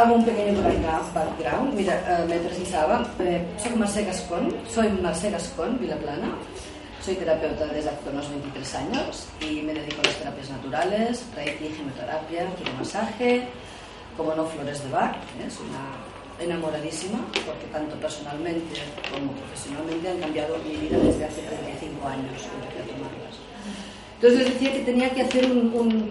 hago un pequeño background. Mira, eh, me presentaba. Eh, soy Marcé Gascón, soy Marcé Gascón, Vilaplana. Soy terapeuta desde hace unos 23 años y me dedico a las terapias naturales, reiki, gemoterapia, masaje, como no flores de Bach. ¿eh? Soy una enamoradísima porque tanto personalmente como profesionalmente han cambiado mi vida desde hace 35 años. Entonces les decía que tenía que hacer un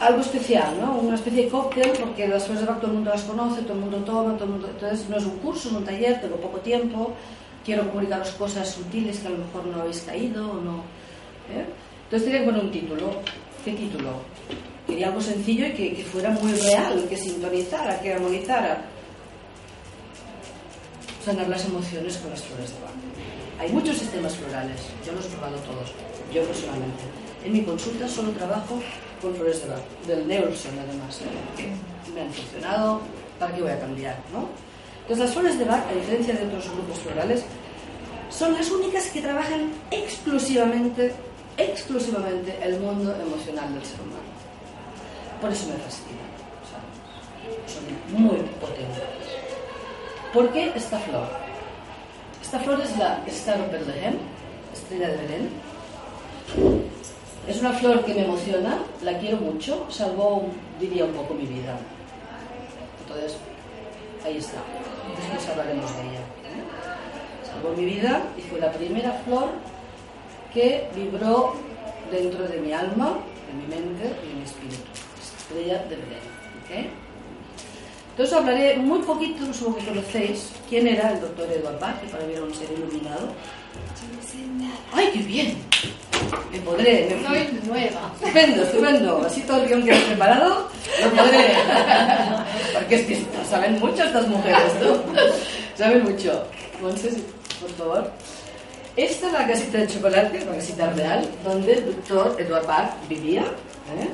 algo especial, ¿no? Una especie de cóctel, porque las flores de Bach todo el mundo las conoce, todo el mundo toma, todo el mundo... Entonces no es un curso, es un taller, tengo poco tiempo, quiero comunicaros cosas sutiles que a lo mejor no habéis caído o no. ¿eh? Entonces que poner un título. ¿Qué título? Quería algo sencillo y que, que fuera muy real, que sintonizara, que armonizara. Sanar las emociones con las flores de Bach. Hay muchos sistemas florales, yo los he probado todos, yo personalmente. En mi consulta solo trabajo con flores de Bach, del Nelson además, ¿eh? que me han funcionado, ¿para qué voy a cambiar? ¿no? Entonces las flores de Bach, a diferencia de otros grupos florales, son las únicas que trabajan exclusivamente, exclusivamente el mundo emocional del ser humano. Por eso me fascina. son muy potentes. ¿Por qué esta flor? Esta flor es la Star of Bethlehem, estrella de Belén, es una flor que me emociona, la quiero mucho, salvó, diría, un poco mi vida. Entonces, ahí está. Después hablaremos de ella. Salvó mi vida y fue la primera flor que vibró dentro de mi alma, de mi mente y de mi espíritu. Estrella de Belén. Entonces hablaré muy poquito, supongo que conocéis, quién era el doctor Edward Bach, que para mí era un ser iluminado. ¡Ay, qué bien! Me podré. Me... Soy nueva. Estupendo, estupendo. Así todo el guion que he preparado, lo podré. Porque es que saben mucho estas mujeres, ¿no? Saben mucho. Entonces, por favor. Esta es la casita de chocolate, la casita real, donde el doctor Edward Bach vivía. ¿eh?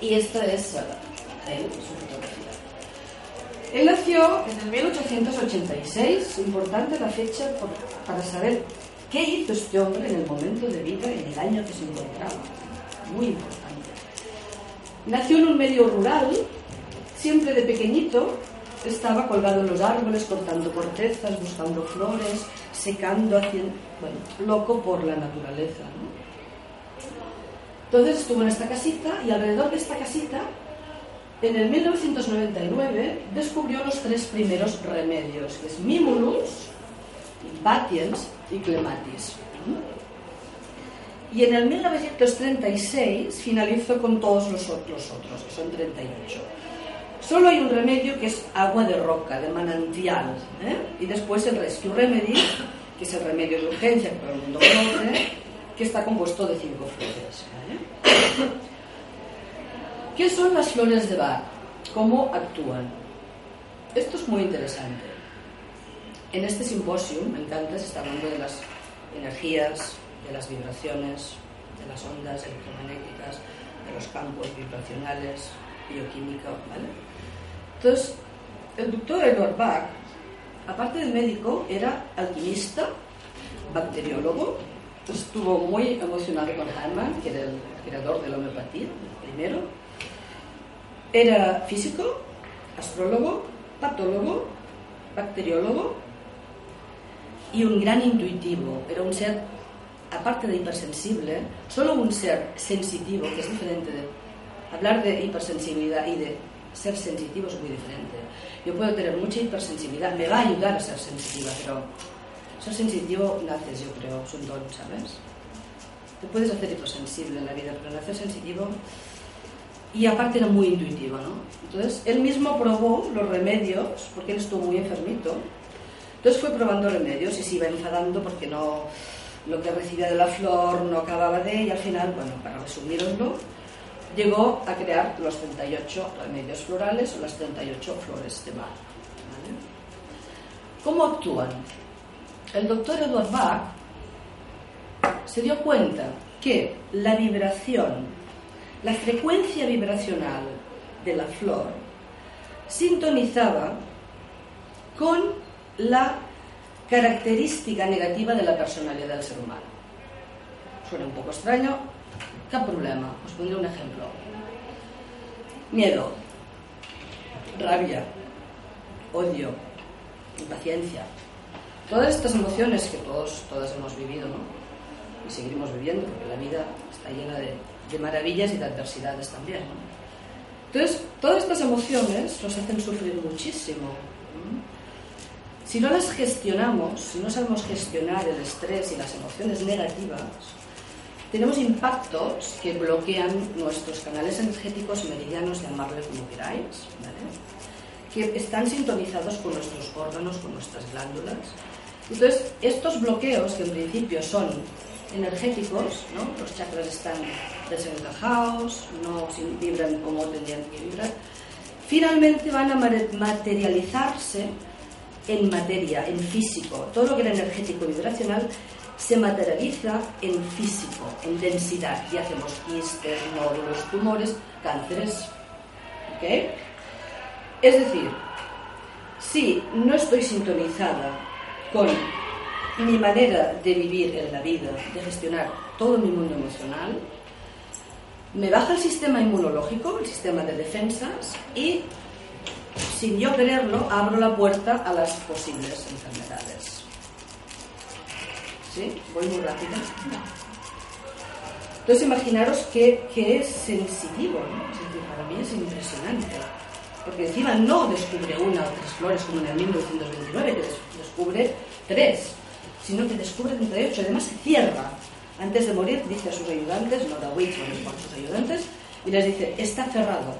Y esta es él, su. Él nació en el 1886, importante la fecha para saber ¿Qué hizo este hombre en el momento de vida en el año que se encontraba? Muy importante. Nació en un medio rural, siempre de pequeñito, estaba colgado en los árboles, cortando cortezas, buscando flores, secando, haciendo, bueno, loco por la naturaleza. Entonces estuvo en esta casita y alrededor de esta casita, en el 1999, descubrió los tres primeros remedios, que es Mimulus, Patiens y Clematis. Y en el 1936 finalizó con todos los otros, otros, que son 38. Solo hay un remedio que es agua de roca, de manantial, ¿eh? y después el Rescue Remedy, que es el remedio de urgencia que todo el mundo conoce, que está compuesto de cinco flores. ¿Qué son las flores de Bach? ¿Cómo actúan? Esto es muy interesante. En este simposio, me encanta, se está hablando de las energías, de las vibraciones, de las ondas electromagnéticas, de los campos vibracionales, bioquímica, ¿vale? Entonces, el doctor Edward Bach, aparte de médico, era alquimista, bacteriólogo, estuvo muy emocionado con Hahnemann, que era el creador de la homeopatía, primero. Era físico, astrólogo, patólogo, bacteriólogo y un gran intuitivo. Era un ser, aparte de hipersensible, solo un ser sensitivo, que es diferente de... Hablar de hipersensibilidad y de ser sensitivo es muy diferente. Yo puedo tener mucha hipersensibilidad, me va a ayudar a ser sensitiva, pero ser sensitivo naces, yo creo, es un don, ¿sabes? Te puedes hacer hipersensible en la vida, pero nacer sensitivo... Y aparte era muy intuitivo, ¿no? Entonces, él mismo probó los remedios, porque él estuvo muy enfermito, entonces fue probando remedios y se iba enfadando porque no lo que recibía de la flor no acababa de y al final, bueno, para resumiroslo, llegó a crear los 38 remedios florales o las 38 flores de Bach. ¿Cómo actúan? El doctor Edward Bach se dio cuenta que la vibración, la frecuencia vibracional de la flor sintonizaba con la característica negativa de la personalidad del ser humano. Suena un poco extraño, ¿qué problema? Os pondré un ejemplo. Miedo, rabia, odio, impaciencia. Todas estas emociones que todos, todas hemos vivido, ¿no? Y seguiremos viviendo, porque la vida está llena de, de maravillas y de adversidades también, ¿no? Entonces, todas estas emociones nos hacen sufrir muchísimo. Si no las gestionamos, si no sabemos gestionar el estrés y las emociones negativas, tenemos impactos que bloquean nuestros canales energéticos meridianos, llamarle como queráis, que están sintonizados con nuestros órganos, con nuestras glándulas. Entonces, estos bloqueos, que en principio son energéticos, ¿no? los chakras están desencajados, no vibran como tendrían que vibrar, finalmente van a materializarse en materia, en físico. Todo lo que era energético y vibracional se materializa en físico, en densidad, y hacemos quistes, nódulos, tumores, cánceres. ¿Ok? Es decir, si no estoy sintonizada con mi manera de vivir en la vida, de gestionar todo mi mundo emocional, me baja el sistema inmunológico, el sistema de defensas, y sin yo quererlo, abro la puerta a las posibles enfermedades. ¿Sí? ¿Voy muy rápido? Entonces imaginaros que, es sensitivo, ¿no? para mí es impresionante. Porque encima no descubre una o tres flores como en el 1929, que descubre tres sino que descubre 38. Además, se cierra. Antes de morir, dice a sus ayudantes, no da Witch, a sus ayudantes, y les dice: Está cerrado.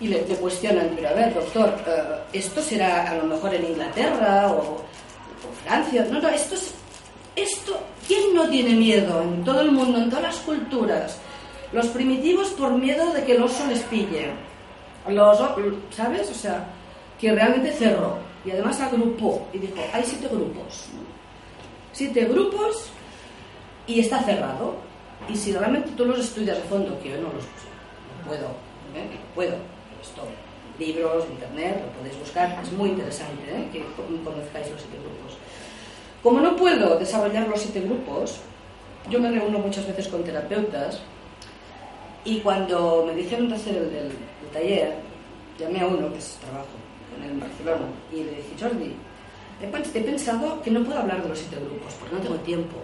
Y le, cuestionan, pero a ver, doctor, eh, ¿esto será a lo mejor en Inglaterra o, Francia? No, no, esto es. Esto, ¿quién no tiene miedo en todo el mundo, en todas las culturas? Los primitivos por miedo de que el oso les pille. Los, ¿Sabes? O sea, que realmente cerró y además agrupó y dijo, hay siete grupos siete grupos y está cerrado. Y si realmente tú los estudias a fondo, que yo no los puedo, ¿eh? puedo, esto, libros, internet, lo podéis buscar, es muy interesante ¿eh? que conozcáis los siete grupos. Como no puedo desarrollar los siete grupos, yo me reúno muchas veces con terapeutas y cuando me dijeron hacer el, el taller, llamé a uno que es trabajo con él en Barcelona y le dije, Jordi, he pensado que no puedo hablar de los siete grupos porque no tengo tiempo.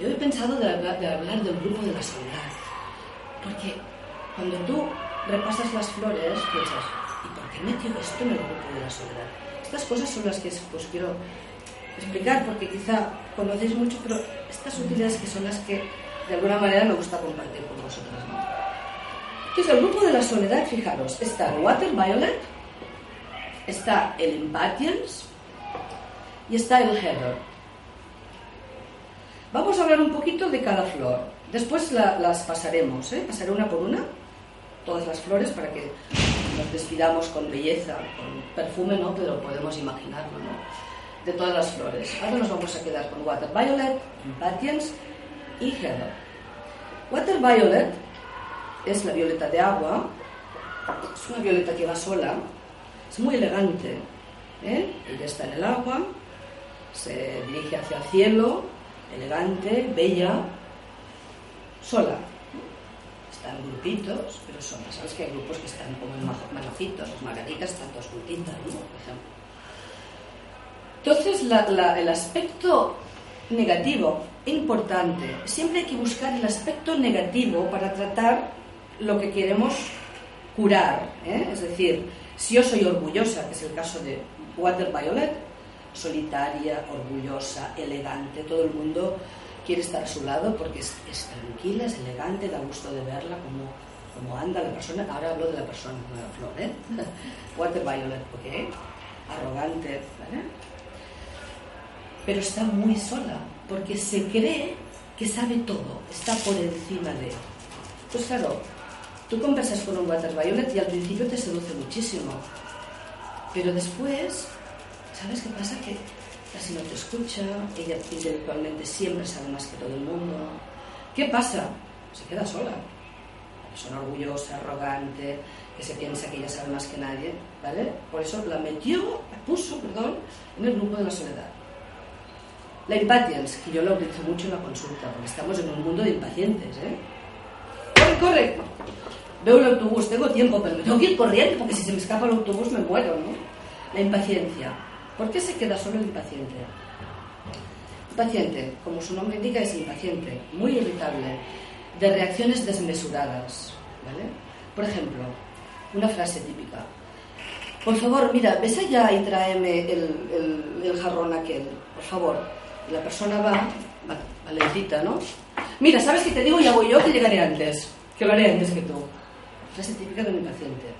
Yo he pensado de, hablar del grupo de la soledad. Porque cuando tú repasas las flores, piensas, ¿y por qué metió esto en el grupo de la soledad? Estas cosas son las que pues, quiero explicar porque quizá conocéis mucho, pero estas utilidades que son las que de alguna manera me gusta compartir con vosotros. ¿no? Entonces, el grupo de la soledad, fijaros, está Water Violet, está el Impatience, y está el header. Vamos a hablar un poquito de cada flor. Después las pasaremos, ¿eh? pasaré una por una, todas las flores, para que nos despidamos con belleza, con perfume, ¿no? Pero podemos imaginarlo, ¿no? De todas las flores. Ahora nos vamos a quedar con Water Violet, Impatience y Heather. Water Violet es la violeta de agua, es una violeta que va sola, es muy elegante, ¿eh? ella está en el agua, se dirige hacia el cielo, elegante, bella, sola. Están grupitos, pero sola. Sabes que hay grupos que están como en manojitos, las margaritas están todos juntitas, ¿no? Por ejemplo. Entonces, el aspecto negativo, importante, siempre hay que buscar el aspecto negativo para tratar lo que queremos curar. ¿eh? Es decir, si yo soy orgullosa, que es el caso de Water Violet, solitaria, orgullosa, elegante, todo el mundo quiere estar a su lado porque es, tranquila, es elegante, da gusto de verla como, como anda la persona. Ahora hablo de la persona, no de la flor, ¿eh? Water Violet, ¿ok? Arrogante, ¿vale? Pero está muy sola porque se cree que sabe todo, está por encima de. Pues claro, tú conversas con un Water Violet y al principio te seduce muchísimo, pero después ¿Sabes qué pasa? Que casi no te escucha, ella intelectualmente siempre sabe más que todo el mundo. ¿Qué pasa? Se queda sola. Persona orgullosa, arrogante, que se piensa que ella sabe más que nadie, ¿vale? Por eso la metió, la puso, perdón, en el grupo de la soledad. La impatience, que yo la utilizo mucho en la consulta, porque estamos en un mundo de impacientes, ¿eh? Corre, corre. veo el autobús, tengo tiempo, pero me tengo que ir corriendo porque si se me escapa el autobús me muero, ¿no? La impaciencia. ¿Por qué se queda solo el impaciente? Impaciente, como su nombre indica, es impaciente, muy irritable, de reacciones desmesuradas, ¿vale? Por ejemplo, una frase típica. Por favor, mira, ves allá y tráeme el, el, jarrón aquel, por favor. la persona va, va, valentita, ¿no? Mira, ¿sabes qué te digo? Ya voy yo que llegaré antes, que lo haré antes que tú. Frase típica de un impaciente.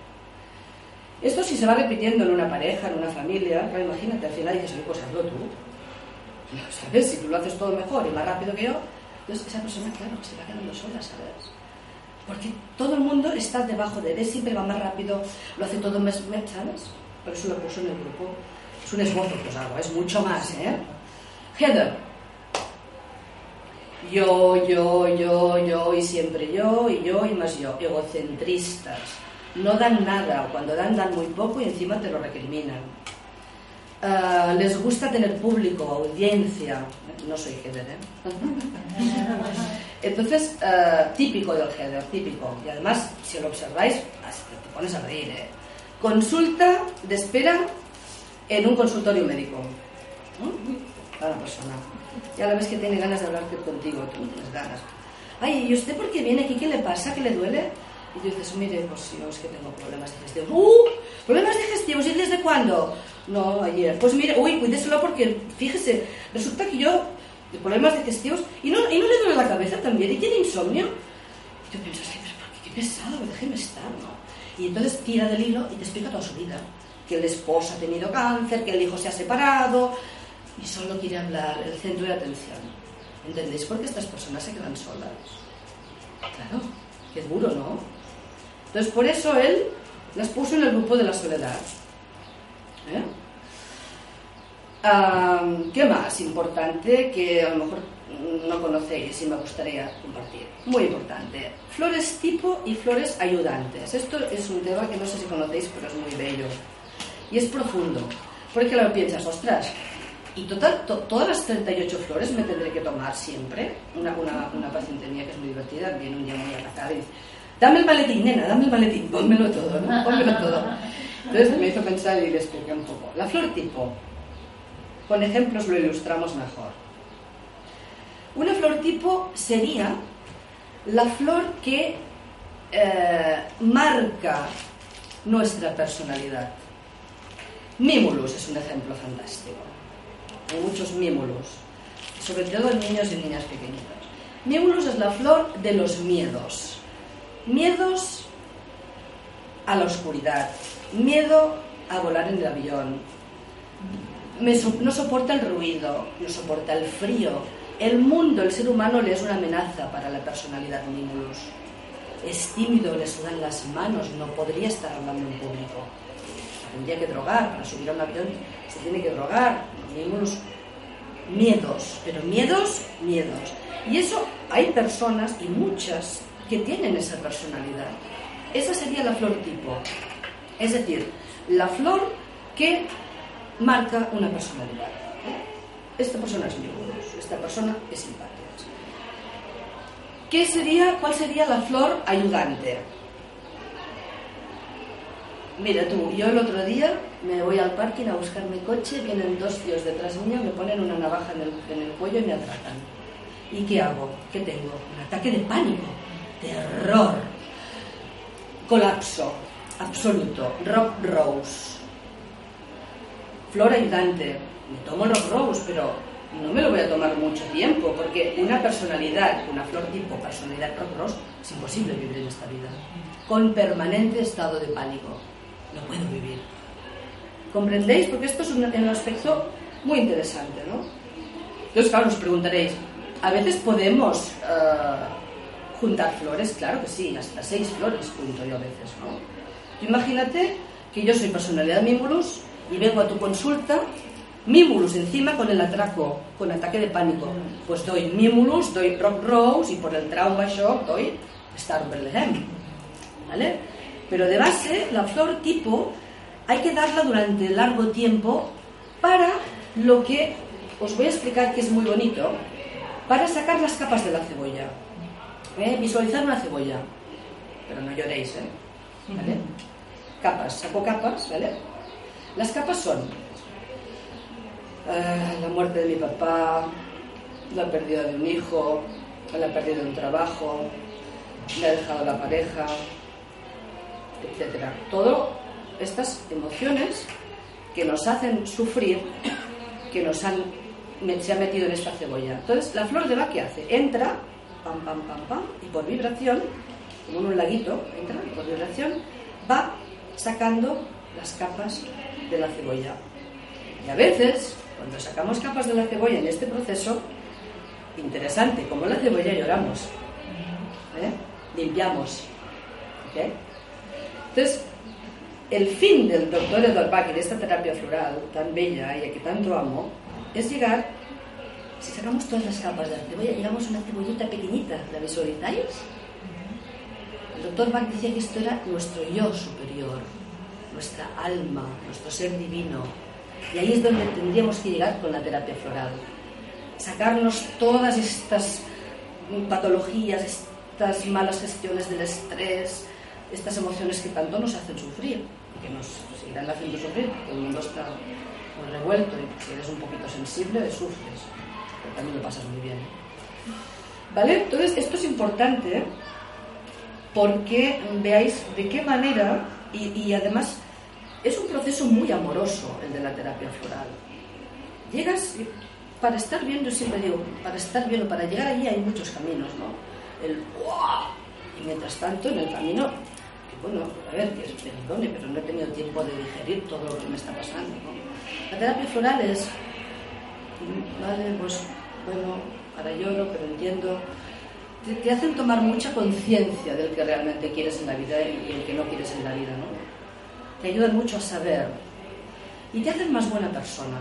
Esto si se va repitiendo en una pareja, en una familia, claro, imagínate, al final dices, pues hazlo tú. ¿Sabes? Si tú lo haces todo mejor y más rápido que yo, esa persona, claro, se va quedando sola, ¿sabes? Porque todo el mundo está debajo de él, siempre va más rápido, lo hace todo más, ¿sabes? Por eso lo puso en el grupo. Es un esfuerzo que os hago, es mucho más, ¿eh? Heather. Yo, yo, yo, yo y siempre yo y yo y más yo. Egocentristas. No dan nada, cuando dan, dan muy poco y encima te lo recriminan. Uh, les gusta tener público, audiencia. No soy Heather, ¿eh? Entonces, uh, típico del Heather, típico. Y además, si lo observáis, te pones a reír. ¿eh? Consulta de espera en un consultorio médico. ¿Mm? A la persona. Ya la ves que tiene ganas de hablarte contigo, tú tienes ganas. Ay, ¿y usted por qué viene aquí? ¿Qué le pasa? ¿Qué le duele? Y dices, mire, pues yo es que tengo problemas digestivos. ¡Uh! ¿Problemas digestivos? ¿Y desde cuándo? No, ayer. Pues mire, uy, cuídeselo porque, fíjese, resulta que yo, de problemas digestivos, y no, y no le duele la cabeza también, y tiene insomnio. Y tú piensas, ay, pero ¿por qué, qué pesado, déjeme estar, ¿no? Y entonces tira del hilo y te explica toda su vida. Que el esposo ha tenido cáncer, que el hijo se ha separado, y solo quiere hablar el centro de atención. ¿Entendéis por qué estas personas se quedan solas? Claro, qué duro, ¿no? Entonces, por eso él las puso en el grupo de la soledad. ¿Eh? ¿Qué más importante que a lo mejor no conocéis y me gustaría compartir? Muy importante. Flores tipo y flores ayudantes. Esto es un tema que no sé si conocéis, pero es muy bello. Y es profundo. Porque lo piensas, ostras, y total, todas las 38 flores me tendré que tomar siempre. Una, una, una paciente mía que es muy divertida, viene un día muy atacada y dice, dame el maletín, nena, dame el maletín, pónmelo todo, ¿no? Pónmelo todo. Entonces me hizo pensar y le expliqué un poco. La flor tipo, con ejemplos lo ilustramos mejor. Una flor tipo sería la flor que eh, marca nuestra personalidad. Mimulus es un ejemplo fantástico. Hay muchos mimulus, sobre todo en niños y niñas pequeñitos. Mimulus es la flor de los miedos. Miedos a la oscuridad, miedo a volar en el avión, no soporta el ruido, no soporta el frío. El mundo, el ser humano, le es una amenaza para la personalidad Mimulus. Es tímido, le sudan las manos, no podría estar hablando en público. Tendría que drogar, para subir a un avión se tiene que drogar. Mimulus, miedos, pero miedos, miedos. Y eso hay personas, y muchas, que tienen esa personalidad. Esa sería la flor tipo. Es decir, la flor que marca una personalidad. Esta persona es mi esta persona es simpática. ¿Qué sería, ¿Cuál sería la flor ayudante? Mira tú, yo el otro día me voy al parking a buscar mi coche, vienen dos tíos detrás mío, me ponen una navaja en el, en el cuello y me atracan. ¿Y qué hago? ¿Qué tengo? Un ataque de pánico, terror, colapso absoluto. Rock Rose. Flor ayudante. Me tomo Rock Rose, pero no me lo voy a tomar mucho tiempo, porque una personalidad, una flor tipo personalidad Rock Rose, es imposible vivir en esta vida. Con permanente estado de pánico. No puedo vivir. ¿Comprendéis? Porque esto es un, aspecto muy interesante, ¿no? Entonces, claro, os preguntaréis, ¿a veces podemos eh, juntar flores? Claro que sí, hasta seis flores junto yo a veces, ¿no? Imagínate que yo soy personalidad Mimulus y vengo a tu consulta, Mimulus encima con el atraco, con ataque de pánico. Pues doy Mimulus, doy Rock Rose y por el trauma shock doy Star Bethlehem. ¿Vale? Pero de base, la flor tipo hay que darla durante largo tiempo para lo que os voy a explicar que es muy bonito, para sacar las capas de la cebolla. ¿Eh? Visualizar una cebolla. pero no lloréis, ¿eh? ¿Vale? Capas, saco capas, ¿vale? Las capas son eh, la muerte de mi papá, la pérdida de un hijo, la pérdida de un trabajo, me ha dejado la pareja, etcétera. Todo estas emociones que nos hacen sufrir, que nos han se ha metido en esta cebolla. Entonces, la flor de Bach, ¿qué hace? Entra, pam, pam, pam, pam, y por vibración, como en un laguito, entra y por vibración va sacando las capas de la cebolla. Y a veces, cuando sacamos capas de la cebolla en este proceso, interesante, como la cebolla lloramos, ¿eh? limpiamos. Entonces, el fin del doctor Edward Bach y de esta terapia floral tan bella y a que tanto amo, es llegar, si sacamos todas las capas de la cebolla, llegamos a una cebollita pequeñita, ¿la visualizáis? El doctor Bach decía que esto era nuestro yo superior, nuestra alma, nuestro ser divino. Y ahí es donde tendríamos que llegar con la terapia floral. Sacarnos todas estas patologías, estas malas gestiones del estrés, estas emociones que tanto nos hacen sufrir, que nos seguirán haciendo sufrir, porque el mundo está revuelto y si eres un poquito sensible, sufres, pero también lo pasas muy bien. ¿Vale? Entonces, esto es importante porque veáis de qué manera, y, además es un proceso muy amoroso el de la terapia floral. Llegas, para estar bien, yo siempre digo, para estar bien o para llegar allí hay muchos caminos, ¿no? El Y mientras tanto, en el camino, que bueno, a ver, que perdone, pero no he tenido tiempo de digerir todo lo que me está pasando, La terapia floral es, vale, pues bueno, ahora lloro, pero entiendo, te, hacen tomar mucha conciencia del que realmente quieres en la vida y el que no quieres en la vida, ¿no? Te ayudan mucho a saber y te hacen más buena persona.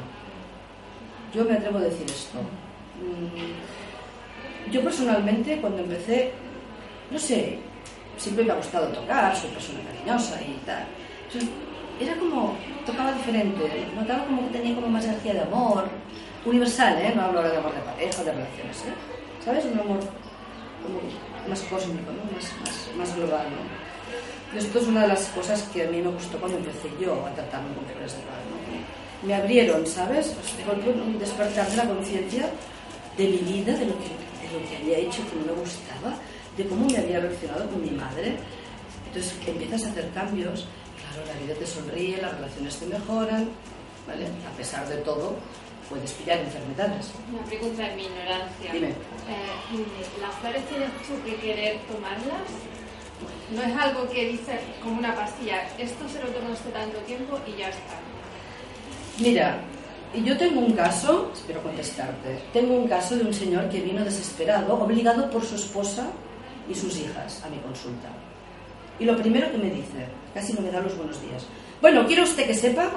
Yo me atrevo a decir esto. Mm, yo personalmente, cuando empecé, no sé, siempre me ha gustado tocar, soy persona cariñosa y tal. era como, tocaba diferente, notaba como que tenía como más energía de amor, universal, ¿eh? No hablo ahora de amor de pareja, de relaciones, ¿eh? ¿Sabes? Un amor más cósmico, ¿no? más, más, más global. ¿no? esto es una de las cosas que a mí me gustó cuando empecé yo a tratarme con flores de paz. ¿no? Me abrieron, ¿sabes? un despertar de la conciencia de mi vida, de lo, que, de lo que había hecho que no me gustaba, de cómo me había reaccionado con mi madre. Entonces empiezas a hacer cambios, claro, la vida te sonríe, las relaciones te mejoran, ¿vale? A pesar de todo, puedes pillar enfermedades. Una pregunta en mi ignorancia. Dime. Eh, ¿Las flores tienes tú que querer tomarlas? No es algo que dices como una pastilla, esto se lo tomo este tanto tiempo y ya está. Mira, yo tengo un caso, espero contestarte, tengo un caso de un señor que vino desesperado, obligado por su esposa y sus hijas a mi consulta. Y lo primero que me dice, casi no me da los buenos días, bueno, quiero usted que sepa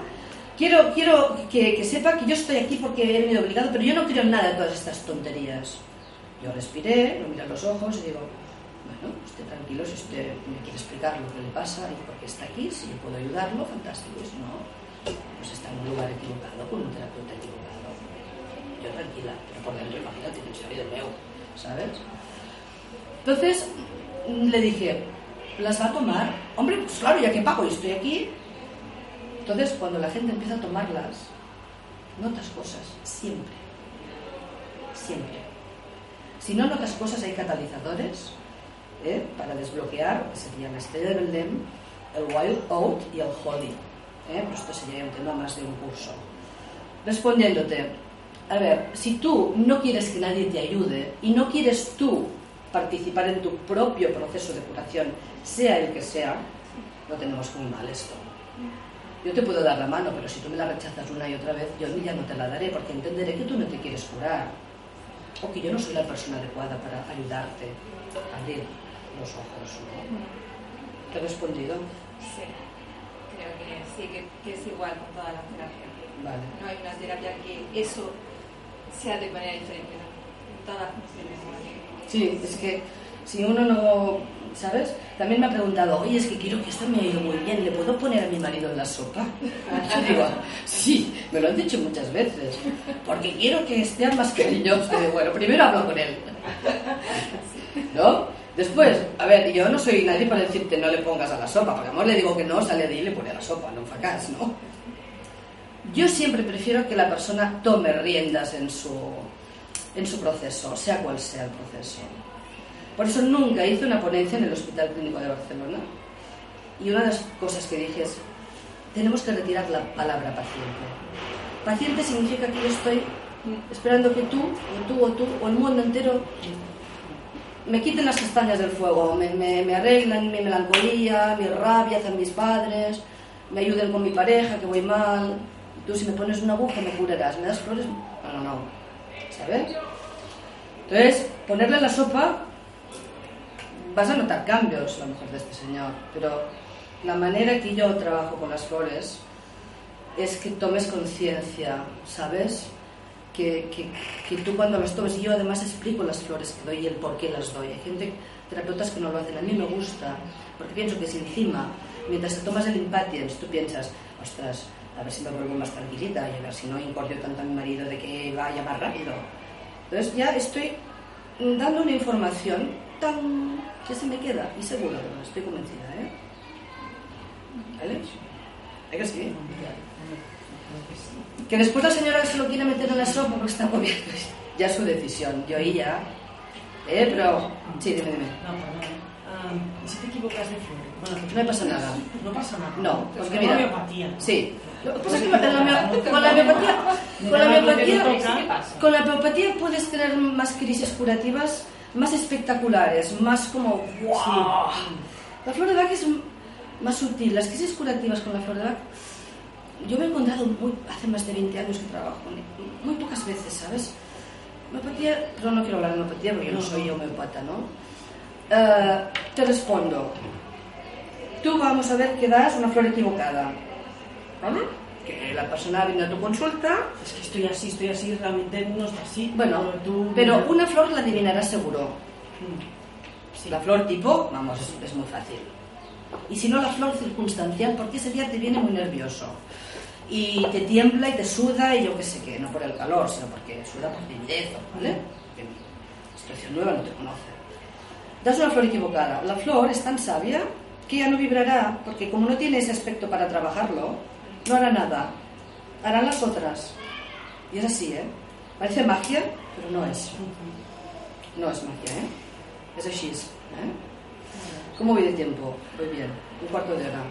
quiero, quiero que, sepa que yo estoy aquí porque he venido obligado, pero yo no creo en nada de todas estas tonterías. Yo respiré, lo miré a los ojos y digo, bueno, esté tranquilo si usted me quiere explicar lo que le pasa y por qué está aquí, si yo puedo ayudarlo, fantástico, si no, pues está en un lugar equivocado, con un terapeuta equivocado. Yo tranquila, pero por dentro imagínate que soy de meu, ¿sabes? Entonces le dije, ¿las va a tomar? Hombre, pues claro, ya que pago y estoy aquí, entonces, cuando la gente empieza a tomarlas, notas cosas, siempre. Siempre. Si no notas cosas, hay catalizadores ¿eh? para desbloquear, que serían la estrella de Belém, el Wild Oat y el Holy. ¿eh? Pero esto sería un tema más de un curso. Respondiéndote, a ver, si tú no quieres que nadie te ayude y no quieres tú participar en tu propio proceso de curación, sea el que sea, lo tenemos muy mal esto. Yo te puedo dar la mano, pero si tú me la rechazas una y otra vez, yo ya no te la daré porque entenderé que tú no te quieres curar o que yo no soy la persona adecuada para ayudarte a abrir los ojos. ¿Te he respondido? Sí, creo que sí, que, es igual con todas las terapias. Vale. No hay una terapia que eso sea de manera diferente, ¿no? Todas funcionan Sí, es que si uno no ¿sabes? También me ha preguntado, oye, es que quiero que esto me ha ido muy bien, ¿le puedo poner a mi marido en la sopa? Yo digo, sí, me lo han dicho muchas veces, porque quiero que esté más cariñoso. Bueno, primero hablo con él, ¿no? Después, a ver, yo no soy nadie para decirte no le pongas a la sopa, porque amor le digo que no, sale de ahí y le pone a la sopa, no facas, ¿no? Yo siempre prefiero que la persona tome riendas en su, en su proceso, sea cual sea el proceso. Por eso nunca hice una ponencia en el Hospital Clínico de Barcelona. Y una de las cosas que dije es, tenemos que retirar la palabra paciente. Paciente significa que yo estoy esperando que tú, o tú, o tú, o el mundo entero me quiten las castañas del fuego, me, me, arreglen mi melancolía, mi rabia hacia mis padres, me ayuden con mi pareja, que voy mal. Tú si me pones una aguja me curarás, me das flores, no, no, no. ¿Sabes? Entonces, ponerle la sopa, vas a notar cambios, a lo mejor, de este señor, pero la manera que yo trabajo con las flores es que tomes conciencia, ¿sabes? Que, que, que, tú cuando las tomes, y yo además explico las flores que doy y el por qué las doy. Hay gente, terapeutas que no lo hacen, a mí me gusta, porque pienso que si encima, mientras te tomas el impatience, tú piensas, ostras, a ver si me vuelvo más tranquilita y a ver si no incordio tanto a mi marido de que vaya más rápido. Entonces ya estoy dando una información tan que se me queda y seguro, estoy convencida, ¿eh? ¿Vale? ¿Hay que sí? Que después la señora se lo quiere meter en la sopa porque está comiendo. Ya es su decisión. Yo ahí ya. ¿Eh? Pero. Sí, dime, dime. No, perdón. Um, si te equivocas de flor. Bueno, no me pasa nada. No pasa nada. No, porque mira. homeopatía. Sí. Pasa es que con la, con la homeopatía, con la homeopatía, con la homeopatía puedes tener más crisis curativas más espectaculares, más como ¡wow! La flor de Bach es más sutil. Las crisis curativas con la flor de Bach, yo me he encontrado muy, hace más de 20 años que trabajo muy pocas veces, ¿sabes? Homeopatía, pero no quiero hablar de homeopatía porque yo no soy homeopata, ¿no? Uh, te respondo. Tú vamos a ver que das una flor equivocada, ¿vale? Que la persona viene a tu consulta. Es que estoy así, estoy así, realmente no está así. Bueno, tú... pero una flor la adivinarás seguro. Sí. La flor tipo, vamos, es, muy fácil. Y si no, la flor circunstancial, porque ese día te viene muy nervioso. Y te tiembla y te suda y yo qué sé qué, no por el calor, sino porque suda por timidez, ¿vale? Situación nueva no te conoce. Das una flor equivocada. La flor es tan sabia que ya no vibrará, porque como no tiene ese aspecto para trabajarlo, no hará nada. Harán las otras. Y es así, ¿eh? Parece magia, pero no es. No es magia, ¿eh? Es así, ¿eh? ¿Cómo voy de tiempo? Voy bien. Un cuarto de hora.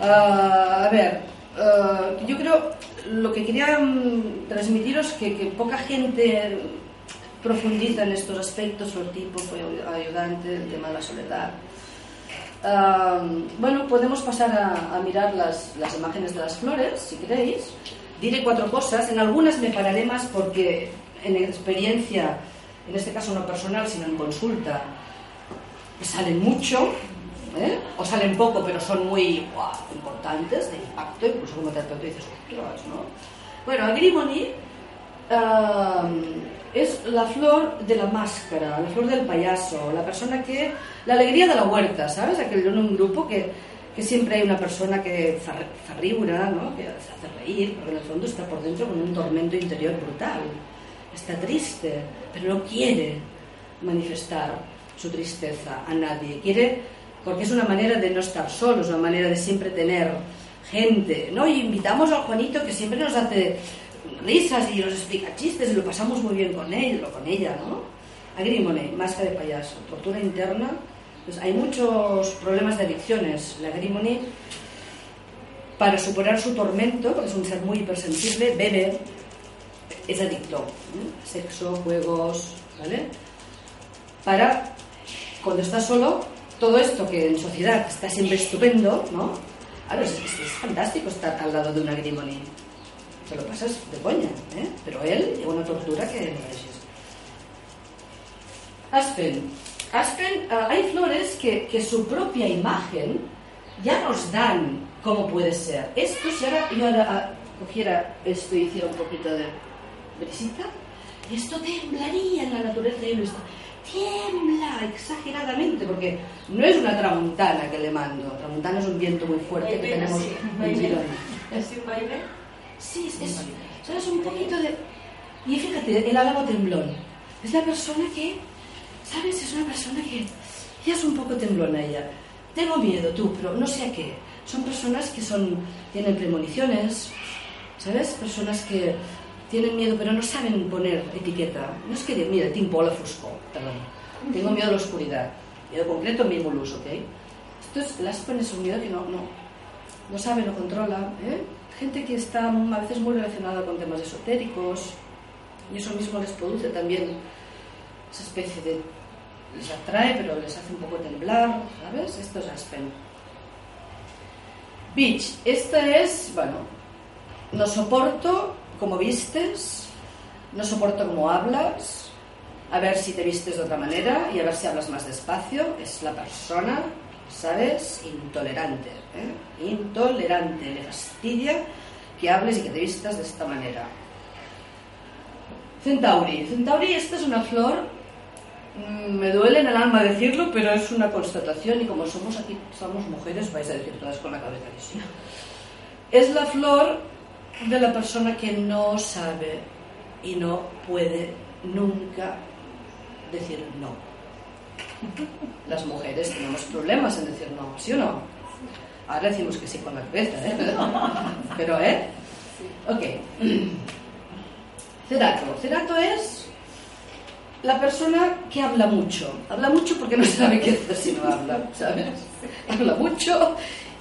Uh, a ver, uh, yo creo lo que quería um, transmitiros que, poca gente profundiza en estos aspectos, el tipo fue ayudante, el tema de la soledad. Bueno, podemos pasar a, mirar las, las, imágenes de las flores, si queréis. Diré cuatro cosas, en algunas me pararé más porque en experiencia, en este caso no personal, sino en consulta, salen mucho, ¿eh? o salen poco, pero son muy importantes, de impacto, incluso como terapeuta dices, ostras, ¿no? Bueno, Agrimony es la flor de la máscara, la flor del payaso, la persona que... La alegría de la huerta, ¿sabes? Aquel en un grupo que, que siempre hay una persona que zarriura, ¿no? Que se hace reír, pero en el fondo está por dentro con un tormento interior brutal. Está triste, pero no quiere manifestar su tristeza a nadie. Quiere, porque es una manera de no estar solo, es una manera de siempre tener gente, ¿no? Y invitamos al Juanito que siempre nos hace risas y nos explica chistes y lo pasamos muy bien con él o con ella, ¿no? Agrimone, máscara de payaso, tortura interna. Pues hay muchos problemas de adicciones. La Agrimone, para superar su tormento, porque es un ser muy hipersensible, bebe, es adicto. Sexo, juegos, ¿vale? Para, cuando está solo, todo esto que en sociedad está siempre estupendo, ¿no? Es, es, es fantástico estar al lado de una Agrimone te lo pasas de coña, ¿eh? pero él lleva una tortura que no veis. Aspen. Aspen, uh, hay flores que, que, su propia imagen ya nos dan cómo puede ser. Esto, si ahora yo ahora, uh, cogiera esto y hiciera un poquito de brisita, esto temblaría en la naturaleza y esto tiembla exageradamente, porque no es una tramontana que le mando. Tramontana es un viento muy fuerte que tenemos en Girona. ¿Es un baile? Sí, es, es, ¿sabes? Un poquito de... Y fíjate, el álamo temblón. Es la persona que ¿sabes? Es una persona que ya es un poco temblona ella. Tengo miedo tú, pero no sé a qué. Son personas que son, tienen premoniciones, ¿sabes? Personas que tienen miedo pero no saben poner etiqueta. No es que, mira, tinc por la foscor, perdón. Tengo miedo a la oscuridad. Miedo concreto, mimulus, ¿ok? Esto es, el aspen es un miedo que no, no, no sabe, no controla. ¿eh? Gente que está a veces muy relacionada con temas esotéricos y eso mismo les produce también esa especie de... les atrae pero les hace un poco temblar, ¿sabes? Esto es aspen. Beach, esta es, bueno, no soporto como vistes, no soporto cómo hablas, a ver si te vistes de otra manera y a ver si hablas más despacio. Es la persona, ¿sabes? Intolerante. ¿eh? Intolerante. Le fastidia que hables y que te vistas de esta manera. Centauri. Centauri, esta es una flor. mm, Me duele en el alma decirlo, pero es una constatación y como somos aquí, somos mujeres, vais a decir todas con la cabeza que sí. Es la flor de la persona que no sabe y no puede nunca decir no. Las mujeres tenemos problemas en decir no, ¿sí o no? Ahora decimos que sí con la cabeza, ¿eh? Pero, ¿eh? Ok. Cerato. Cerato es la persona que habla mucho. Habla mucho porque no sabe qué hacer si no habla, ¿sabes? Habla mucho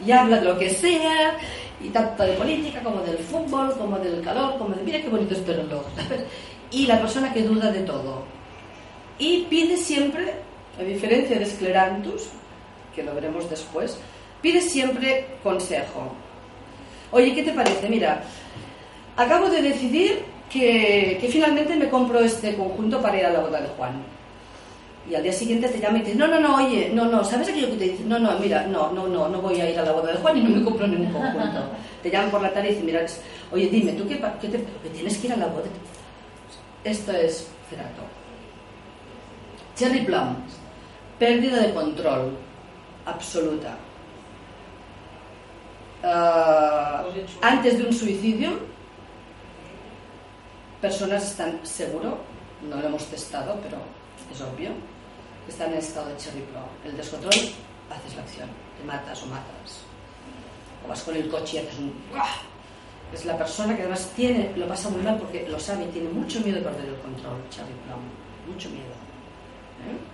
y habla de lo que sea, y tanto de política como del fútbol, como del calor, como de mira qué bonito este reloj. Y la persona que duda de todo. Y pide siempre, a diferencia de Sclerantus, que lo veremos después, pide siempre consejo. Oye, ¿qué te parece? Mira, acabo de decidir que, finalmente me compro este conjunto para ir a la boda de Juan. Y al día siguiente te llama y te dice, no, no, no, oye, no, no, ¿sabes aquello que te dice? No, no, mira, no, no, no, no voy a ir a la boda de Juan y no me compro ningún conjunto. Te llaman por la tarde y dicen, mira, oye, dime, ¿tú qué, qué te, que tienes que ir a la boda? Esto es cerato. Cherry Plum, pérdida de control absoluta. Ah, antes de un suicidio, personas están seguro, no lo hemos testado, pero es obvio, están en estado de cherry. El descontrol, haces la acción, te matas o matas. O vas con el coche y haces un... Es la persona que además tiene, lo pasa muy mal porque lo sabe tiene mucho miedo de perder el control, cherry. Mucho miedo. ¿eh?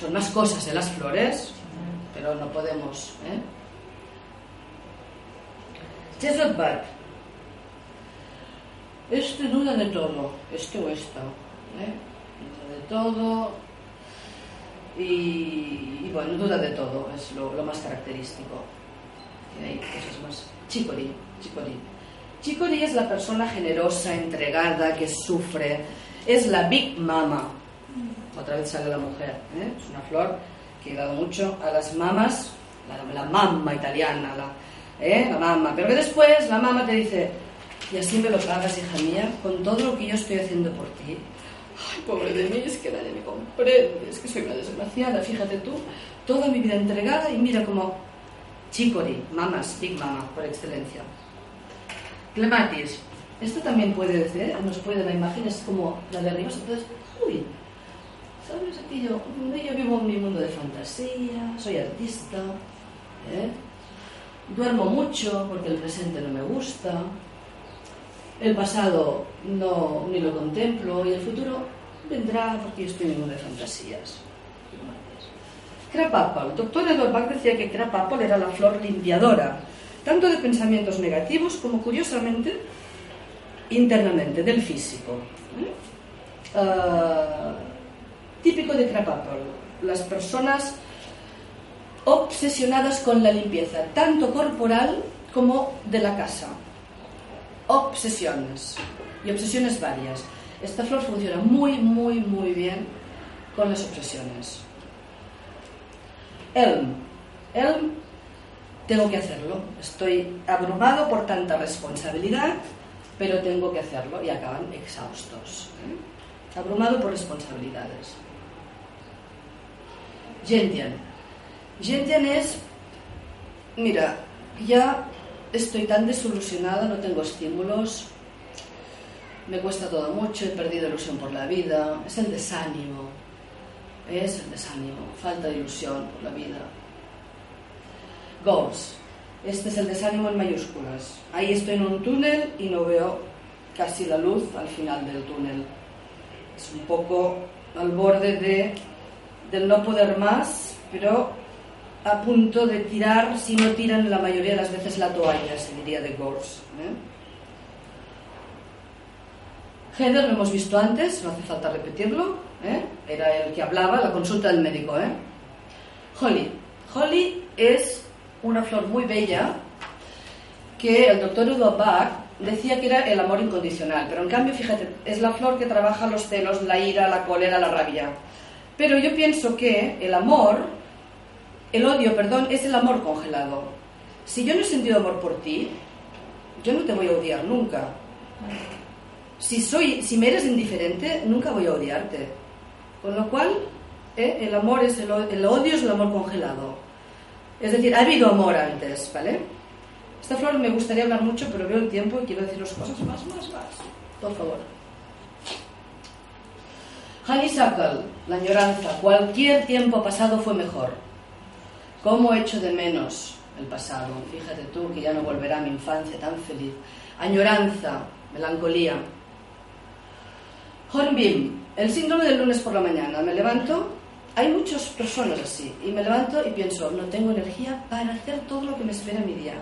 Son más cosas en las flores, pero no podemos. ¿eh? Chestnut Bark. Este duda de todo, este o esta. ¿eh? Duda de todo. Y, y bueno, duda de todo, es lo, lo más característico. Tiene cosas más. Chicory, chicory. Chicory es la persona generosa, entregada, que sufre. Es la Big Mama. Otra vez sale la mujer. ¿eh? Es una flor que he dado mucho a las mamas, la, la mamma italiana, la, ¿eh? Pero que después la mamá te dice, y así me lo pagas, hija mía, con todo lo que yo estoy haciendo por ti. Ay, pobre de mí, es que nadie me comprende, es que soy una desgraciada, fíjate tú, toda mi vida entregada y mira como chicory, mamas, big mama, por excelencia. Clematis, esto también puede decir, nos puede la imagen, es como la de arriba, entonces, uy, ¿sabes? Yo, vivo en mi mundo de fantasía, soy artista, ¿eh? duermo mucho porque el presente no me gusta, el pasado no, ni lo contemplo y el futuro vendrá porque yo estoy en mundo de fantasías. Crab apple. El doctor Edward Bach decía que crab apple era la flor limpiadora, tanto de pensamientos negativos como, curiosamente, internamente, del físico. ¿eh? Ah, típico de crab apple. Las personas obsesionadas con la limpieza, tanto corporal como de la casa. Obsesiones. Y obsesiones varias. Esta flor funciona muy, muy, muy bien con las obsesiones. Elm. Elm, tengo que hacerlo. Estoy abrumado por tanta responsabilidad, pero tengo que hacerlo y acaban exhaustos. ¿eh? Abrumado por responsabilidades. Gentian. Gentian es, mira, ya estoy tan desilusionada, no tengo estímulos, me cuesta todo mucho, he perdido ilusión por la vida, es el desánimo, es el desánimo, falta de ilusión por la vida. Goals, este es el desánimo en mayúsculas. Ahí estoy en un túnel y no veo casi la luz al final del túnel. Es un poco al borde de, del no poder más, pero a punto de tirar, si no tiran la mayoría de las veces la toalla, se diría de Gors. ¿eh? Heather lo hemos visto antes, no hace falta repetirlo, ¿eh? era el que hablaba, la consulta del médico. ¿eh? Holly. Holly es una flor muy bella que el doctor Udo Bach decía que era el amor incondicional, pero en cambio, fíjate, es la flor que trabaja los celos, la ira, la cólera, la rabia. Pero yo pienso que el amor, el odio, perdón, es el amor congelado. Si yo no he sentido amor por ti, yo no te voy a odiar nunca. Si, soy, si me eres indiferente, nunca voy a odiarte. Con lo cual, ¿eh? el amor es el, el odio es el amor congelado. Es decir, ha habido amor antes, ¿vale? Esta flor me gustaría hablar mucho, pero veo el tiempo y quiero deciros cosas más, más, más. Por favor. Honeysuckle, la añoranza. Cualquier tiempo pasado fue mejor. ¿Cómo echo de menos el pasado? Fíjate tú que ya no volverá a mi infancia tan feliz. Añoranza, melancolía. Hornbeam, el síndrome del lunes por la mañana. Me levanto, hay muchas personas así, y me levanto y pienso, no tengo energía para hacer todo lo que me espera mi día.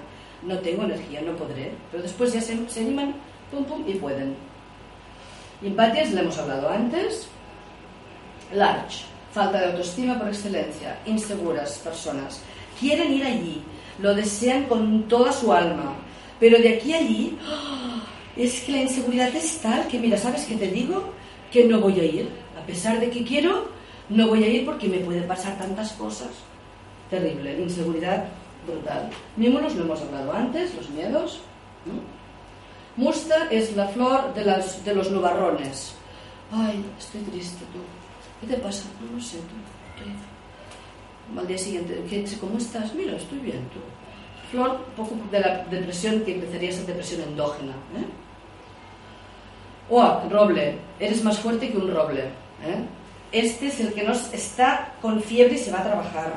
No tengo energía, no podré. Pero después ya se, se animan, pum, pum, y pueden. Impatias, le hemos hablado antes. Large, falta de autoestima por excelencia, inseguras personas. Quieren ir allí, lo desean con toda su alma, pero de aquí a allí es que la inseguridad es tal que, mira, ¿sabes qué te digo? Que no voy a ir. A pesar de que quiero, no voy a ir porque me pueden pasar tantas cosas. Terrible, inseguridad brutal. Mímulos lo hemos hablado antes, los miedos. Musta es la flor de, las, de los nubarrones. Ay, estoy triste tú. ¿Qué te pasa? No lo sé tú. Estoy... Al día siguiente, ¿qué, ¿cómo estás? Mira, estoy bien tú. Flor, un poco de la depresión que empezaría a ser depresión endógena. ¿eh? Roble. Eres más fuerte que un roble. ¿eh? Este es el que nos está con fiebre y se va a trabajar.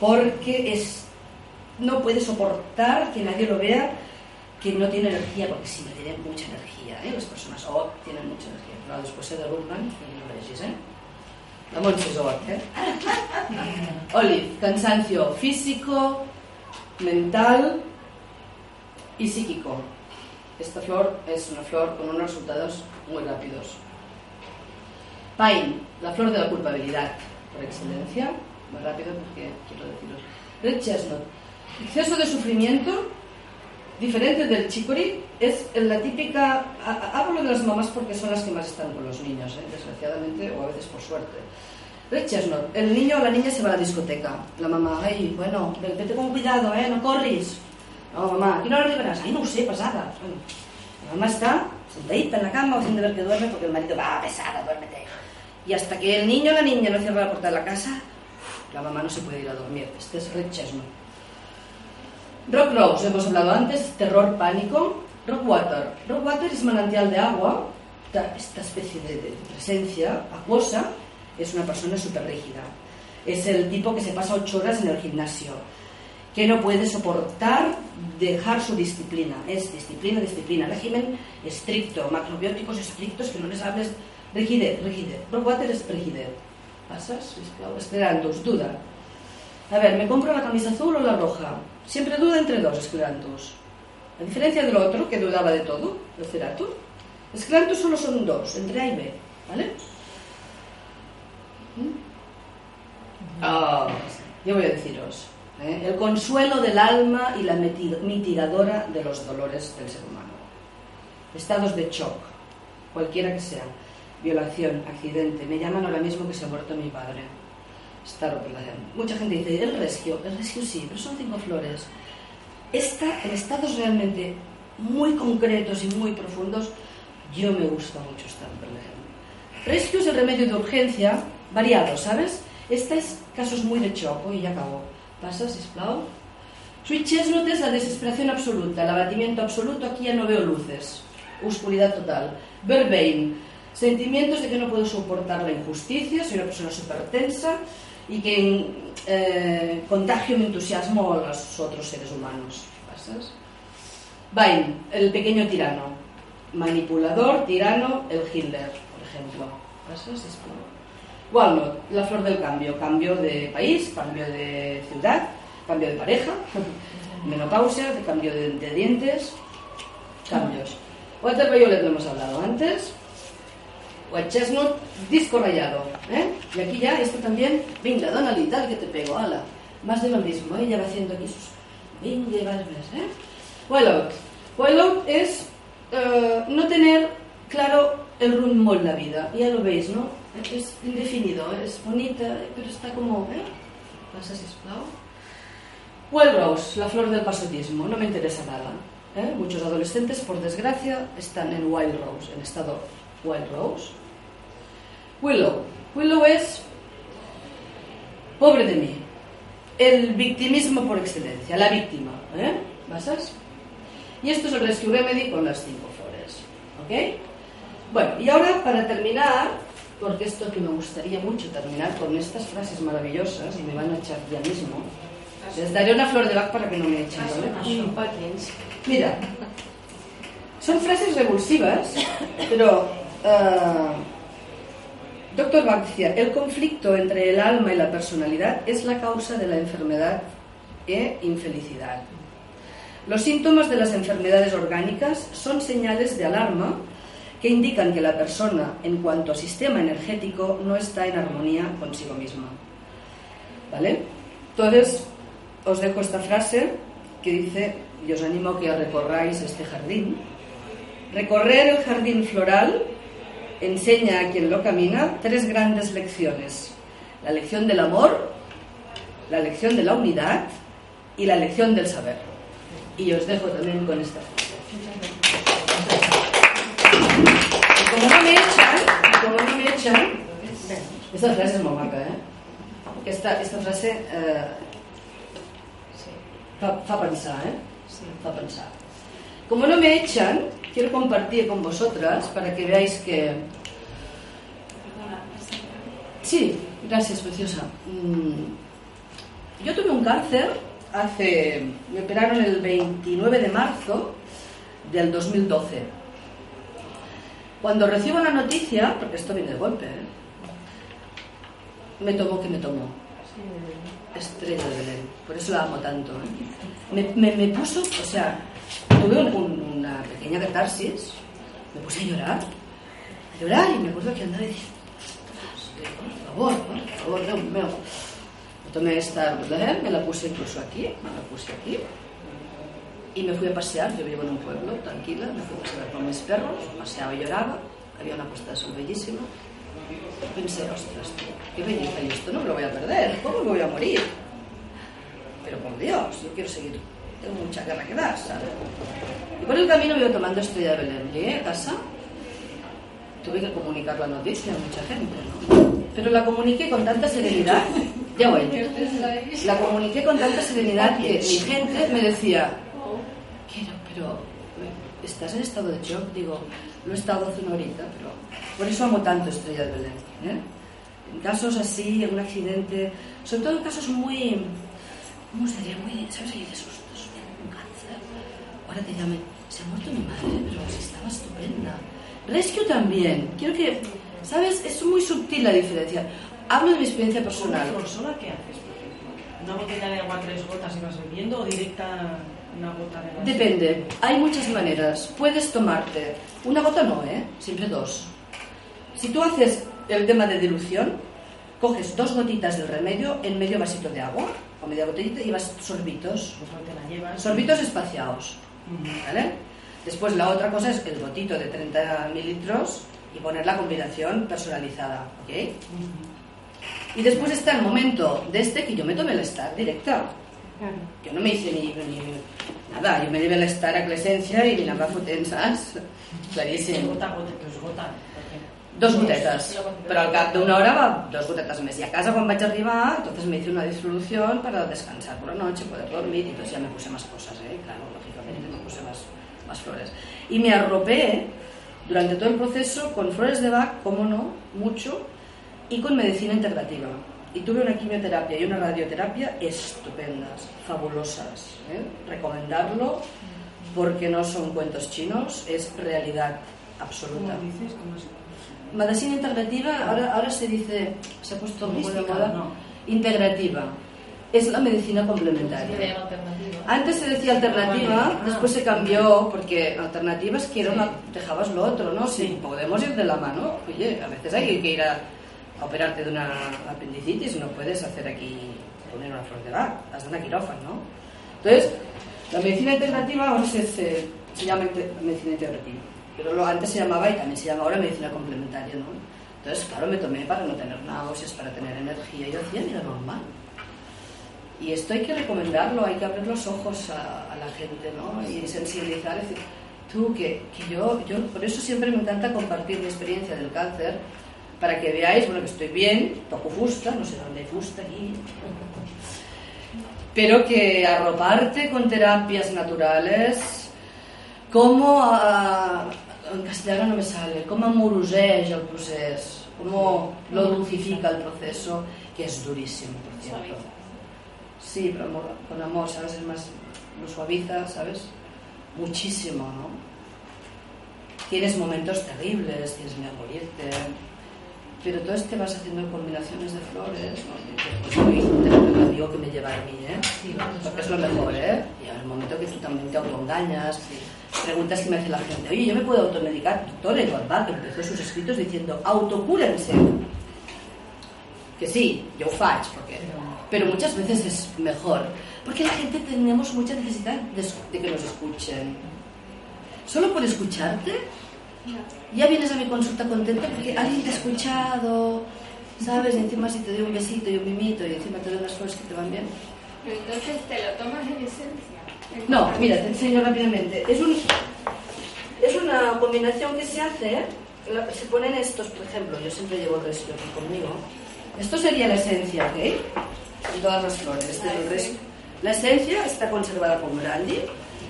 Porque es, no puede soportar que nadie lo vea que no tiene energía, porque sí, tienen mucha energía. ¿eh? Las personas Oak tienen mucha energía. Però després de Rutman, no lo vegis, eh? La Montse eh? Olive, cansancio físico, mental y psíquico. Esta flor es una flor con unos resultados muy rápidos. Pine, la flor de la culpabilidad, por excelencia, muy rápido porque quiero deciros. Red chestnut, exceso de sufrimiento, diferente del chicory, es la típica. Hablo de las mamás porque son las que más están con los niños, ¿eh? desgraciadamente o a veces por suerte. Red chestnut, el niño o la niña se va a la discoteca. La mamá, ay, bueno, vete con cuidado, ¿eh? No corris. No, mamá, ¿a qué hora arribarás? Ay, no sé, pasada. Bueno, la mamá está sentadita en la cama o sin ver que duerme porque el marido va pesada, duérmete. Y hasta que el niño o la niña no cierra la puerta de la casa, la mamá no se puede ir a dormir. Este es Red Chestnut. Rock Rose, hemos hablado antes, terror, pánico. Rockwater. Rockwater es manantial de agua, esta especie de, presencia acuosa, es una persona súper rígida. Es el tipo que se pasa ocho horas en el gimnasio, que no puede soportar dejar su disciplina. Es disciplina, disciplina, régimen estricto, macrobióticos estrictos, que no les hables rigidez, rigidez. Rockwater es rigidez. ¿Pasas? Esclerantus, duda. A ver, ¿me compro la camisa azul o la roja? Siempre duda entre dos, Esclerantus. A diferencia del otro, que dudaba de todo, el Ceratus, Esclerantus solo son dos, entre A y B, ¿vale? Oh, yo voy a deciros, ¿eh? el consuelo del alma y la mitigadora de los dolores del ser humano. Estados de shock, cualquiera que sea, violación, accidente, me llaman ahora mismo que se ha muerto mi padre. Star Mucha gente dice, el rescue, el rescue sí, pero son cinco flores. Esta, en estados realmente muy concretos y muy profundos, yo me gusta mucho Star Rescue es el remedio de urgencia variado, ¿sabes? Este es casos muy de choco y ya acabó. Pasa, sisplau. Sweet Chestnut es la desesperación absoluta, el abatimiento absoluto, aquí ya no veo luces. oscuridad total. Verbein, sentimientos de que no puedo soportar la injusticia, soy una persona súper tensa y que eh, contagio mi entusiasmo a los otros seres humanos. ¿Pasas? Bain, el pequeño tirano, manipulador, tirano, el Hitler, por ejemplo. ¿Pasas? Walnut, la flor del cambio, cambio de país, cambio de ciudad, cambio de pareja, menopausia, cambio de, dientes, cambios. Walter Violet lo hemos hablado antes. White Chestnut, disco rayado. ¿eh? Y aquí ya, esto también, venga, Donald y que te pego, ala. Más de lo mismo, ¿eh? ya va haciendo aquí sus... Venga, vas, ¿eh? Willout. Willout es eh, no tener claro el rumbo en la vida. Ya lo veis, ¿no? Es indefinido, es bonita, pero está como... ¿eh? Pasa. Well Rose, la flor del pasotismo, no me interesa nada. ¿eh? Muchos adolescentes, por desgracia, están en Wild Rose, en estado Wild Rose. Willow. Willow es, pobre de mí, el victimismo por excelencia, la víctima. ¿eh? ¿Basas? Y esto es el Rescue Remedy con las cinco flores. ¿Ok? Bueno, y ahora para terminar, porque esto que me gustaría mucho terminar con estas frases maravillosas, y me van a echar ya mismo, les daré una flor de Bach para que no me echen, ¿vale? Mira, son frases revulsivas, pero uh, Doctor decía, el conflicto entre el alma y la personalidad es la causa de la enfermedad e infelicidad. Los síntomas de las enfermedades orgánicas son señales de alarma que indican que la persona, en cuanto a sistema energético, no está en armonía consigo misma. ¿Vale? Entonces, os dejo esta frase que dice, y os animo a que recorráis este jardín. Recorrer el jardín floral enseña a quien lo camina tres grandes lecciones. La lección del amor, la lección de la unidad y la lección del saber. Y os dejo también con esta frase. Y como no me echan, como no me echan, esta frase es muy maca, ¿eh? Esta, esta frase eh, fa, fa pensar, ¿eh? Fa pensar. Como no me echan, quiero compartir con vosotras para que veáis que... Sí, gracias, preciosa. Mm, Yo tuve un cáncer hace... Me operaron el 29 de marzo del 2012. Cuando recibo la noticia, porque esto viene de golpe, ¿eh? me tomó que me tomó. Estrella de Belén. Por eso la amo tanto. ¿eh? Me, me, me puso, o sea, tuve un- un- una pequeña catarsis, me puse a llorar, a llorar y me acuerdo que andaba diciendo, "Ostras, por favor, por favor, Dios mío. Tomé esta Arbuler, me la puse incluso aquí, me la puse aquí. Y me fui a pasear, yo vivo en un pueblo, tranquila, me fui a pasear con mis perros, paseaba y lloraba, había una puesta de sol bellísima. Pensé, ostras, tío, qué belleza, y esto no me lo voy a perder, ¿cómo me voy a morir? Pero por Dios, yo quiero seguir, tengo mucha guerra que dar, ¿sabes? Y por el camino me iba tomando Estrella de Belén. Llegué a casa, tuve que comunicar la noticia a mucha gente, ¿no? Pero la comuniqué con tanta serenidad, ya voy, la comuniqué con tanta serenidad que mi gente me decía, "Quiero, pero estás en estado de shock, digo, lo he estado hace una horita, pero por eso amo tanto Estrella de Belén. ¿eh? En casos así, en un accidente, sobre todo en casos muy, ¿cómo se? Muy, ¿sabes? Ahí de cáncer. Ahora te llamen, se ha muerto mi madre, pero si estaba estupenda. Rescue también, quiero que, ¿sabes? Es muy sutil la diferencia. Hablo de mi experiencia personal. ¿Por sola qué haces, por ejemplo? ¿Una botella de agua tres gotas y vas bebiendo o directa una gota de gas? Depende, hay muchas maneras. Puedes tomarte una gota, no, ¿eh? Siempre dos. Si tú haces el tema de dilución, coges dos gotitas del remedio en medio vasito de agua, o media botellita, y vas sorbitos. Pues no te la llevas. Sorbitos espaciados. ¿Vale? Después la otra cosa es el botito de 30 mililitros y poner la combinación personalizada, ¿ok? Y después está el momento de este que yo me tomé el Star directa. Claro. Yo no me hice ni, ni nada, yo me llevé el Star a Clesencia y nada fotent, saps? Claríssim. Dos gotetes, però al cap d'una hora va dos gotetes més. Y a casa cuando vaig arribar, entonces me hice una disolución para descansar por la noche, poder dormir, y entonces ya me puse más cosas, ¿eh? Claro, puse más, más flores. Y me arropé durante todo el proceso con flores de Bach, como no, mucho, y con medicina integrativa. Y tuve una quimioterapia y una radioterapia estupendas, fabulosas. ¿eh? Recomendarlo porque no son cuentos chinos, es realidad absoluta. ¿Cómo dices? ¿Cómo es? Medicina integrativa, ahora, ahora se dice, se ha puesto muy de moda, no. integrativa. Es la medicina complementaria. Alternativa. Antes se decía alternativa, después se cambió, porque alternativa es que era una, dejabas lo otro, ¿no? Si podemos ir de la mano, oye, a veces hay que ir a, a operarte de una apendicitis, no puedes hacer aquí, poner una flor de Bach, has de una quirófano, ¿no? Entonces, la medicina integrativa ahora se, se, se llama medicina integrativa, pero lo antes se llamaba y también se llama ahora medicina complementaria, ¿no? Entonces, claro, me tomé para no tener náuseas, para tener energía, y yo decía, mira, normal. Y esto hay que recomendarlo, hay que abrir los ojos a, la gente, ¿no? Y sensibilizar, es decir, tú, que, que yo, yo, por eso siempre me encanta compartir mi experiencia del cáncer, para que veáis, bueno, que estoy bien, toco fusta, no sé dónde fusta aquí, pero que arroparte con terapias naturales, como a, en castellano no me sale, com amoroseix el procés, com lo dulcifica el proceso, que es durísimo, por cierto. Sí, pero amor- con amor, ¿sabes? Es más, lo suaviza, ¿sabes? Muchísimo, ¿no? Tienes momentos terribles, tienes miedo a morirte, pero todo te vas haciendo combinaciones de flores, ¿no? Y a tener un amigo que me lleva a mí, ¿eh? Porque es lo mejor, ¿eh? Y un momento que tú también te autoengañas, preguntas que me hace la gente, oye, ¿yo me puedo automedicar? Doctor Edward Bach empezó sus escritos diciendo, autocúrense. Que sí, yo faig, porque... Pero muchas veces es mejor, porque la gente tenemos mucha necesidad de, de que nos escuchen. Solo por escucharte, ya vienes a mi consulta contenta porque alguien te ha escuchado, ¿sabes? Y encima si te doy un besito y un mimito y encima te doy unas flores que te van bien. Pero entonces te lo tomas en esencia. En No, mira, te enseño rápidamente. Es, un, es una combinación que se hace, la- se ponen estos, por ejemplo, yo siempre llevo el resio aquí conmigo. Esto sería la esencia, ¿ok? En todas las flores. Resio. La esencia está conservada con brandy.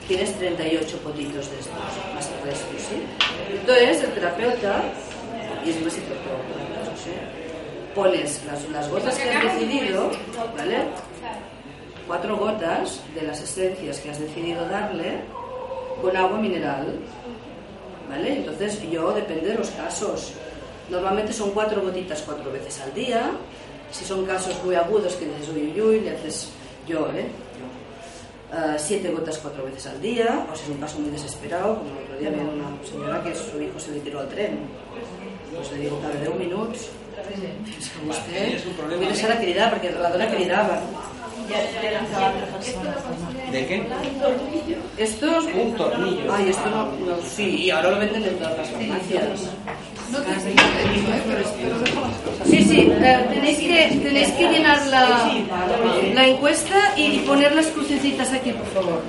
Tienes 38 potitos de estos, más resto, ¿sí? Entonces, el terapeuta, y es más si te lo puedo poner, ¿sí? pones las, las gotas que has decidido, ¿vale? cuatro gotas de las esencias que has decidido darle con agua mineral. ¿Vale? Entonces yo depende de los casos. Normalmente son cuatro gotitas cuatro veces al día. Si son casos muy agudos que dices uy uy uy, le haces yo, ¿eh? Yo. Ah, siete gotas cuatro veces al día, o si es un caso muy desesperado, como el otro día había una señora que su hijo se le tiró al tren. Pues le digo, cada 10 minuts. És que vostè és un problema. vull deixar la cridar perquè la dona cridava. ¿De qué? Estos. Un tornillo. Ay, esto no, no. Sí, ahora lo venden en todas las farmacias. Sí, sí, eh, tenéis, que, tenéis que llenar la, la encuesta y poner las crucecitas aquí, por favor.